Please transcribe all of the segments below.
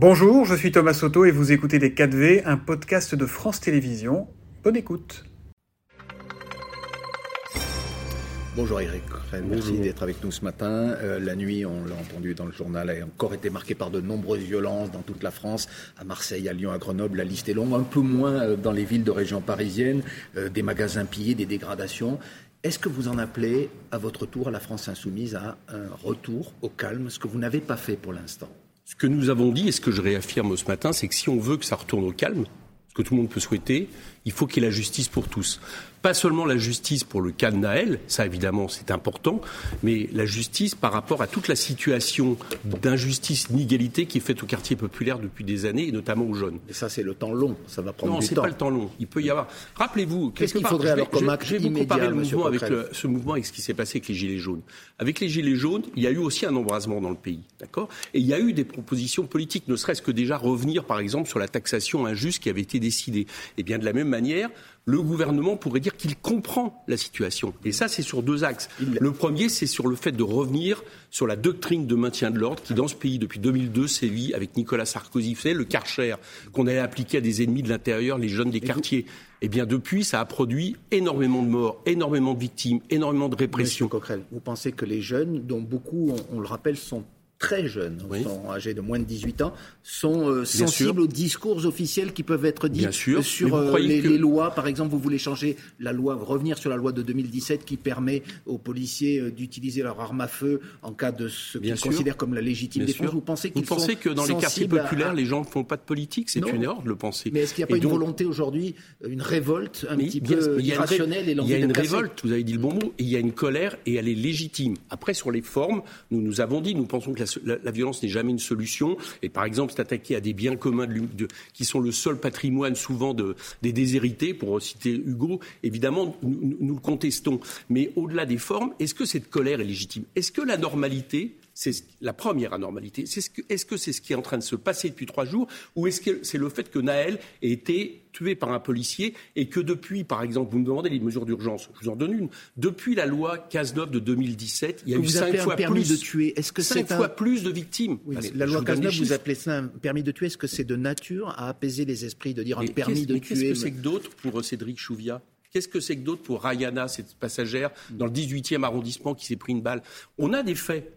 Bonjour, je suis Thomas Soto et vous écoutez Les 4V, un podcast de France Télévisions. Bonne écoute. Bonjour Eric, merci d'être avec nous ce matin. Euh, la nuit, on l'a entendu dans le journal, a encore été marquée par de nombreuses violences dans toute la France, à Marseille, à Lyon, à Grenoble, la liste est longue, un peu moins euh, dans les villes de région parisienne, euh, des magasins pillés, des dégradations. Est-ce que vous en appelez à votre tour à la France insoumise à un retour au calme, ce que vous n'avez pas fait pour l'instant? Ce que nous avons dit et ce que je réaffirme ce matin, c'est que si on veut que ça retourne au calme, ce que tout le monde peut souhaiter, il faut qu'il y ait la justice pour tous pas seulement la justice pour le cas de Naël, ça évidemment c'est important, mais la justice par rapport à toute la situation d'injustice, d'inégalité qui est faite au quartier populaire depuis des années, et notamment aux jeunes. Et ça c'est le temps long, ça va prendre du temps. Non, c'est pas le temps long. Il peut y avoir. Rappelez-vous, qu'est-ce qu'il faudrait alors comme acte Je vais vous comparer le mouvement avec ce mouvement avec ce qui s'est passé avec les gilets jaunes. Avec les gilets jaunes, il y a eu aussi un embrasement dans le pays, d'accord? Et il y a eu des propositions politiques, ne serait-ce que déjà revenir par exemple sur la taxation injuste qui avait été décidée. Et bien de la même manière, le gouvernement pourrait dire qu'il comprend la situation. Et ça, c'est sur deux axes. Le premier, c'est sur le fait de revenir sur la doctrine de maintien de l'ordre qui, dans ce pays, depuis 2002, sévit avec Nicolas Sarkozy. Vous savez, le Karcher qu'on allait appliquer à des ennemis de l'intérieur, les jeunes des quartiers. Eh bien, depuis, ça a produit énormément de morts, énormément de victimes, énormément de répression. Monsieur Coquerel, vous pensez que les jeunes, dont beaucoup, on le rappelle, sont très jeunes, sont âgés de moins de 18 ans, sont euh, sensibles aux discours officiels qui peuvent être dits sur euh, les, lois. Par exemple, vous voulez changer la loi, revenir sur la loi de 2017 qui permet aux policiers euh, d'utiliser leur arme à feu en cas de ce qu'ils considèrent comme la légitime défense. Vous pensez, vous pensez que dans les quartiers populaires, les gens ne font pas de politique? C'est une erreur de le penser. Mais est-ce qu'il n'y a pas une volonté aujourd'hui, une révolte un petit peu irrationnelle et Il y a une révolte, vous avez dit le bon mot, et il y a une colère et elle est légitime. Après, sur les formes, nous nous avons dit, nous pensons que la la, violence n'est jamais une solution. Et par exemple, s'attaquer à des biens communs qui sont le seul patrimoine souvent de, des déshérités, pour citer Hugo, évidemment, nous, nous le contestons. Mais au-delà des formes, est-ce que cette colère est légitime? Est-ce que la normalité c'est la première anormalité. Est-ce que c'est ce qui est en train de se passer depuis trois jours ou est-ce que c'est le fait que Naël ait été tué par un policier et que depuis, par exemple, vous me demandez les mesures d'urgence, je vous en donne une. Depuis la loi 15-9 de 2017, il y a eu cinq fois plus de tuer. Est-ce que cinq fois plus de victimes La loi 15-9, vous appelez ça un permis de tuer. Est-ce que c'est de nature à apaiser les esprits de dire un permis de tuer Qu'est-ce que c'est que d'autre pour Cédric Chouviat? Qu'est-ce que c'est que d'autre pour Rayana, cette passagère dans le 18e arrondissement qui s'est pris une balle? On a des faits.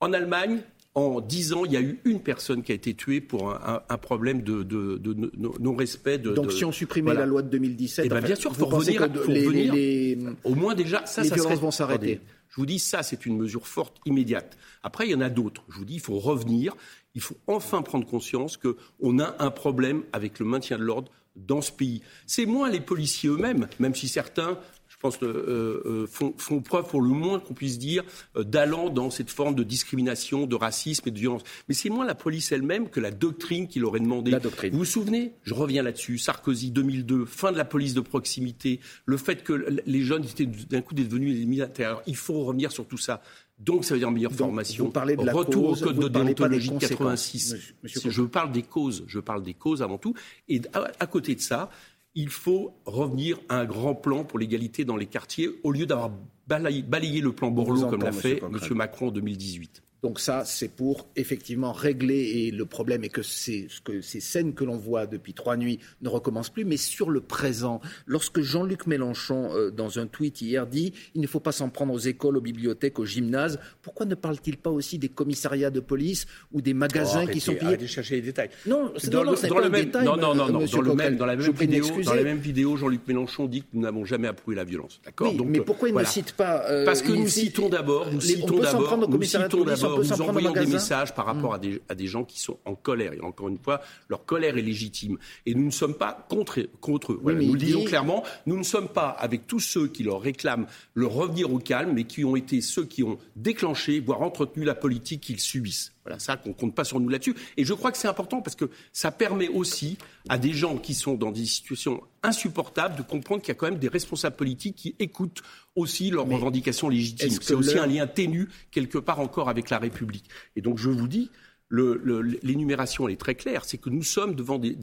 En Allemagne, en dix ans, il y a eu une personne qui a été tuée pour un, problème de, non-respect. De, Donc, si on supprimait la loi de 2017, eh ben, bien sûr, il faut revenir. au moins déjà, ça, ça vont s'arrêter. Je vous dis, ça, c'est une mesure forte, immédiate. Après, il y en a d'autres. Je vous dis, il faut revenir. Il faut enfin prendre conscience qu'on a un problème avec le maintien de l'ordre dans ce pays. C'est moins les policiers eux-mêmes, même si certains pense, euh, euh, font, preuve, pour le moins qu'on puisse dire, euh, d'allant dans cette forme de discrimination, de racisme et de violence. Mais c'est moins la police elle-même que la doctrine qui leur est demandée. Vous vous souvenez Je reviens là-dessus. Sarkozy 2002, fin de la police de proximité, le fait que les jeunes étaient d'un coup devenus des intérieurs. Il faut revenir sur tout ça. Donc, ça veut dire meilleure formation. Vous parlez de la Retour au code de déontologie de 86. je parle des causes. Je parle des causes avant tout. Et à côté de ça, il faut revenir à un grand plan pour l'égalité dans les quartiers au lieu d'avoir balayé, le plan Borloo comme l'a fait M. Macron en 2018. Donc ça, c'est pour effectivement régler, et le problème est que, que ces scènes que l'on voit depuis trois nuits ne recommencent plus, mais sur le présent, lorsque Jean-Luc Mélenchon, euh, dans un tweet hier, dit « il ne faut pas s'en prendre aux écoles, aux bibliothèques, aux gymnases », pourquoi ne parle-t-il pas aussi des commissariats de police ou des magasins oh, qui sont pillés chercher les détails. Non, dans, le, dans, le même, non, non, non, dans, le même, dans la même vidéo, dans la même vidéo, Jean-Luc Mélenchon dit que nous n'avons jamais approuvé la violence. D'accord Mais pourquoi il ne cite pas euh, Parce que nous citons d'abord, nous citons d'abord, nous citons d'abord nous envoyons des messages par rapport mm. à, des, gens qui sont en colère. Et encore une fois, leur colère est légitime. Et nous ne sommes pas contre, contre eux. nous le disons clairement, nous ne sommes pas avec tous ceux qui leur réclament le revenir au calme, mais qui ont été ceux qui ont déclenché, voire entretenu la politique qu'ils subissent. Voilà, ça, qu'on compte pas sur nous là-dessus. Et je crois que c'est important parce que ça permet aussi à des gens qui sont dans des situations insupportables de comprendre qu'il y a quand même des responsables politiques qui écoutent aussi leurs revendications légitimes. C'est aussi un lien ténu quelque part encore avec la République. Et donc je vous dis, l'énumération est très claire, c'est que nous sommes devant des,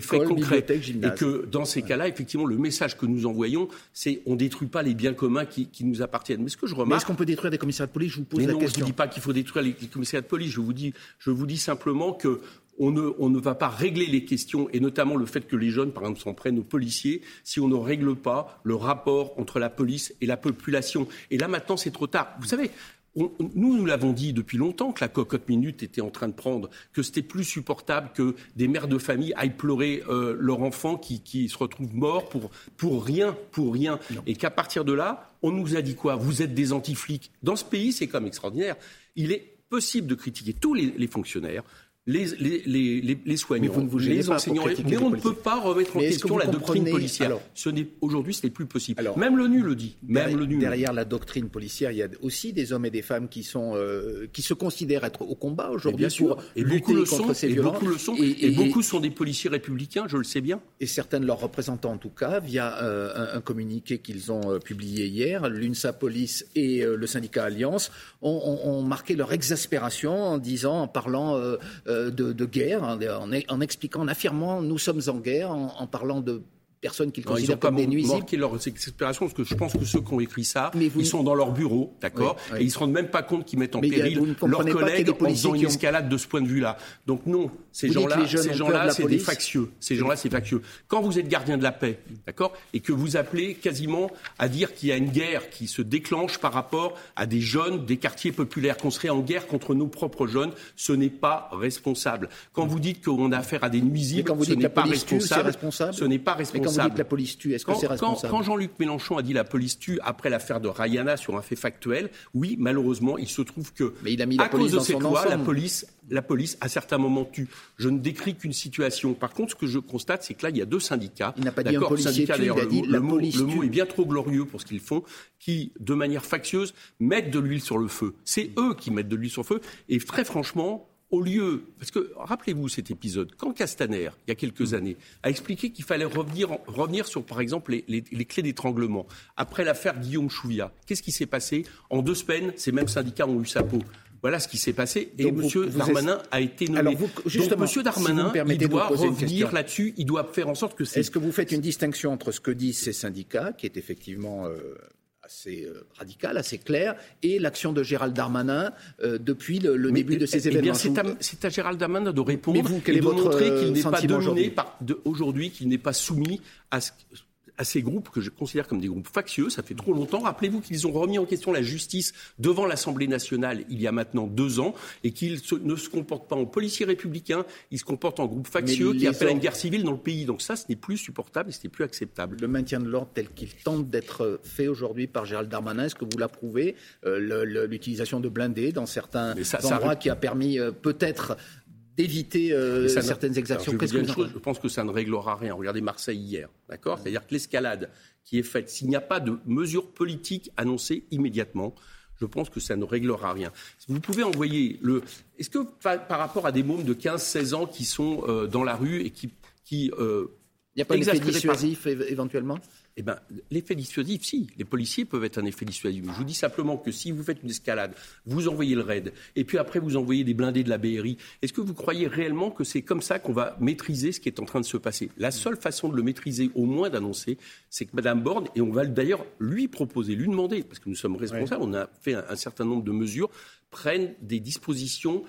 faits concrets et que dans ces cas-là, effectivement, le message que nous envoyons, c'est on détruit pas les biens communs qui, nous appartiennent. Mais ce que je remarque, est-ce qu'on peut détruire des commissariats de police? Je vous pose la question. Je ne dis pas qu'il faut détruire les, commissariats de police. Je vous dis, je vous dis simplement que on ne, on ne va pas régler les questions, et notamment le fait que les jeunes, par exemple, s'en prennent aux policiers, si on ne règle pas le rapport entre la police et la population. Et là, maintenant, c'est trop tard. Vous savez, nous, nous l'avons dit depuis longtemps que la cocotte minute était en train de prendre, que c'était plus supportable que des mères de famille aillent pleurer euh, leur enfant qui, qui, se retrouve mort pour, pour rien, pour rien. Et qu'à partir de là, on nous a dit quoi? Vous êtes des anti-flics. Dans ce pays, c'est comme extraordinaire. Il est possible de critiquer tous les, les fonctionnaires, les, les, les, les soignants, les enseignants, mais on ne peut pas remettre en question la doctrine policière. Aujourd'hui, ce n'est plus possible. Alors, même l'ONU le dit. Même derrière, derrière la doctrine policière, il y a aussi des hommes et des femmes qui, sont, euh, qui se considèrent être au combat aujourd'hui pour et lutter beaucoup le contre sont, ces et Beaucoup le sont, et, et, beaucoup sont des policiers républicains, je le sais bien. Et certains de leurs représentants, en tout cas, via euh, un, un, communiqué qu'ils ont euh, publié hier, l'UNSA Police et le syndicat Alliance ont, ont, ont, marqué leur exaspération en disant, en parlant de, guerre, en, expliquant, en affirmant nous sommes en guerre, en parlant de personnes qu'ils considèrent comme des nuisibles. Ils leur exaspération, parce que je pense que ceux qui ont écrit ça, ils sont dans leur bureau, d'accord, et ils se rendent même pas compte qu'ils mettent en péril leurs collègues en faisant une escalade de ce point de vue-là. Donc non, ces gens-là, ces gens-là, c'est des factieux. Ces gens-là, c'est factieux. Quand vous êtes gardien de la paix, d'accord, et que vous appelez quasiment à dire qu'il y a une guerre qui se déclenche par rapport à des jeunes des quartiers populaires, qu'on serait en guerre contre nos propres jeunes, ce n'est pas responsable. Quand vous dites qu'on a affaire à des nuisibles, ce n'est pas responsable. Ce n'est pas responsable quand vous dites la police tue, est-ce que c'est responsable Quand, Jean-Luc Mélenchon a dit la police tue après l'affaire de Rayana sur un fait factuel, oui, malheureusement, il se trouve que Mais il a mis la à police cause de cette loi, la police, la police, à certains moments, tue. Je ne décris qu'une situation. Par contre, ce que je constate, c'est que là, il y a deux syndicats. Il n'a pas dit un policier tue, il a dit le, la mot, police le mot est bien trop glorieux pour ce qu'ils font, qui, de manière factieuse, mettent de l'huile sur le feu. C'est eux qui mettent de l'huile sur le feu. Et très franchement, au lieu, parce que rappelez-vous cet épisode, quand Castaner, il y a quelques années, a expliqué qu'il fallait revenir, revenir sur, par exemple, les, les, les clés d'étranglement, après l'affaire Guillaume Chouvia, qu'est-ce qui s'est passé En deux semaines, ces mêmes syndicats ont eu sa peau. Voilà ce qui s'est passé. Et M. Darmanin a été nommé. Alors vous, justement, Donc M. Darmanin, il doit revenir là-dessus. Il doit faire en sorte que c'est. Est-ce que vous faites une distinction entre ce que disent ces syndicats, qui est effectivement euh, assez euh, radical, assez clair, et l'action de Gérald Darmanin euh, depuis le, le début de ces eh événements. c'est, à, c'est à, Gérald Darmanin de répondre vous, et de montrer qu'il n'est pas dominé aujourd'hui, qu'il n'est pas soumis à ce à ces groupes que je considère comme des groupes factieux. Ça fait trop longtemps. Rappelez-vous qu'ils ont remis en question la justice devant l'Assemblée nationale il y a maintenant deux ans et qu'ils ne se comportent pas en policiers républicains, ils se comportent en groupe factieux qui appellent à une guerre civile dans le pays. Donc ça, ce n'est plus supportable et ce n'est plus acceptable. Le maintien de l'ordre tel qu'il tente d'être fait aujourd'hui par Gérald Darmanin, est-ce que vous l'approuvez? Euh, L'utilisation de blindés dans certains ça, endroits ça... qui a permis euh, peut-être d'éviter euh, certaines exactions. je, que chose, je pense que ça ne réglera rien. Regardez Marseille hier, d'accord C'est-à-dire que l'escalade qui est faite, s'il n'y a pas de mesures politiques annoncées immédiatement, je pense que ça ne réglera rien. Vous pouvez envoyer le. Est-ce que par, rapport à des mômes de 15-16 ans qui sont euh, dans la rue et qui. qui euh, Il n'y a pas d'effet dissuasif éventuellement? Eh bien, l'effet dissuasif, si, les policiers peuvent être un effet dissuasif. Je vous dis simplement que si vous faites une escalade, vous envoyez le raid, et puis après vous envoyez des blindés de la BRI, est-ce que vous croyez réellement que c'est comme ça qu'on va maîtriser ce qui est en train de se passer? La seule façon de le maîtriser, au moins d'annoncer, c'est que Mme Borne, et on va d'ailleurs lui proposer, lui demander, parce que nous sommes responsables, on a fait un, un certain nombre de mesures, prenne des dispositions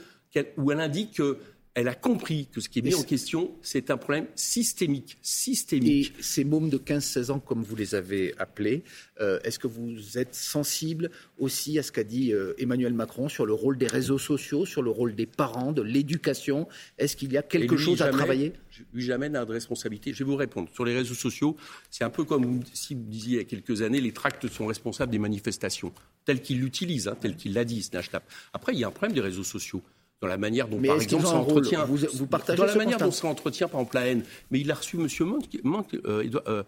où elle indique que elle a compris que ce qui est mis en question, c'est un problème systémique. systémique. Et ces mômes de 15-16 ans, comme vous les avez appelés, euh, est-ce que vous êtes sensible aussi à ce qu'a dit euh, Emmanuel Macron sur le rôle des réseaux sociaux, sur le rôle des parents, de l'éducation? Est-ce qu'il y a quelque chose à travailler? lui jamais n'a de responsabilité. Je vais vous répondre. Sur les réseaux sociaux, c'est un peu comme si vous disiez il y a quelques années, les tracts sont responsables des manifestations, tels qu'ils l'utilisent, hein, tels qu'il l'a dit. Après, il y a un problème des réseaux sociaux dans la manière dont, par exemple, s'entretient. Vous, vous partagez dans la manière dont s'entretient, par exemple, la haine. Mais il a reçu M. Monk, euh, euh,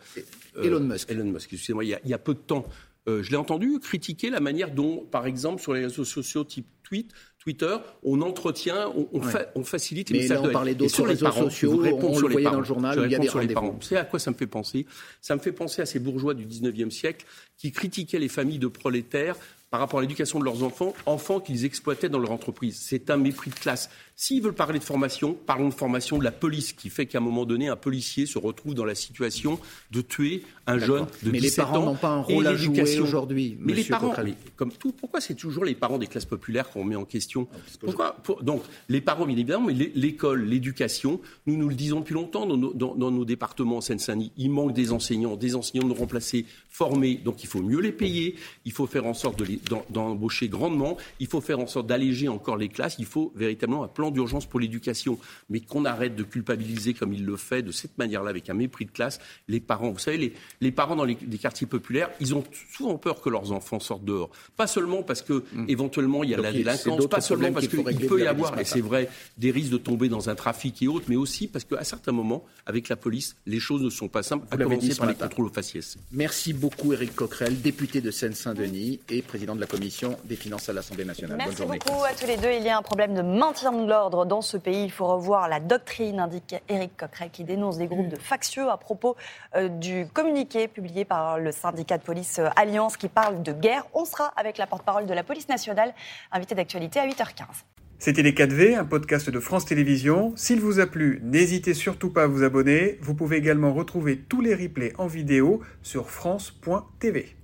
Elon Musk. Elon Musk, excusez-moi, il, il, y a peu de temps. Euh, je l'ai entendu critiquer la manière dont, par exemple, sur les réseaux sociaux type tweet, Twitter, on entretient, on, on, ouais. fa on facilite les Mais messages là, on parlait d'autres réseaux parents, sociaux, on sur le voyait dans le journal, il y a des sur les parents. Vous savez à quoi ça me fait penser? Ça me fait penser à ces bourgeois du 19e siècle qui critiquaient les familles de prolétaires par rapport à l'éducation de leurs enfants, enfants qu'ils exploitaient dans leur entreprise. C'est un mépris de classe. S'ils veulent parler de formation, parlons de formation de la police, qui fait qu'à un moment donné, un policier se retrouve dans la situation de tuer un jeune de mais 17 ans. Mais les parents n'ont pas un rôle à jouer aujourd'hui. Mais les parents, comme tout, pourquoi c'est toujours les parents des classes populaires qu'on met en question ah, Pourquoi Donc, les parents, bien évidemment, mais l'école, l'éducation, nous nous le disons depuis longtemps dans nos, dans, nos départements en Seine-Saint-Denis, il manque des enseignants, des enseignants de remplacer, formés. Donc, il faut mieux les payer. Il faut faire en sorte d'embaucher grandement. Il faut faire en sorte d'alléger encore les classes. Il faut véritablement un plan d'urgence pour l'éducation. Mais qu'on arrête de culpabiliser comme il le fait de cette manière-là, avec un mépris de classe, les parents. Vous savez, les, les parents dans les, quartiers populaires, ils ont souvent peur que leurs enfants sortent dehors. Pas seulement parce que mmh. éventuellement il y a la délinquance, pas seulement parce qu'il peut y avoir, et c'est vrai, des risques de tomber dans un trafic et autres, mais aussi parce qu'à certains moments, avec la police, les choses ne sont pas simples, à commencer par les contrôles aux faciès. Merci beaucoup Éric Coquerel, député de Seine-Saint-Denis et président de la commission des finances à l'Assemblée nationale. Merci beaucoup à tous les deux. Il y a un problème de maintien de l'ordre dans ce pays. Il faut revoir la doctrine, indique Éric Coquerel, qui dénonce des groupes de factieux à propos euh, du communiqué publié par le syndicat de police euh, Alliance qui parle de guerre. On sera avec la porte-parole de la police nationale, invité d'actualité à 8h15. C'était Les 4V, un podcast de France Télévisions. S'il vous a plu, n'hésitez surtout pas à vous abonner. Vous pouvez également retrouver tous les replays en vidéo sur France.tv.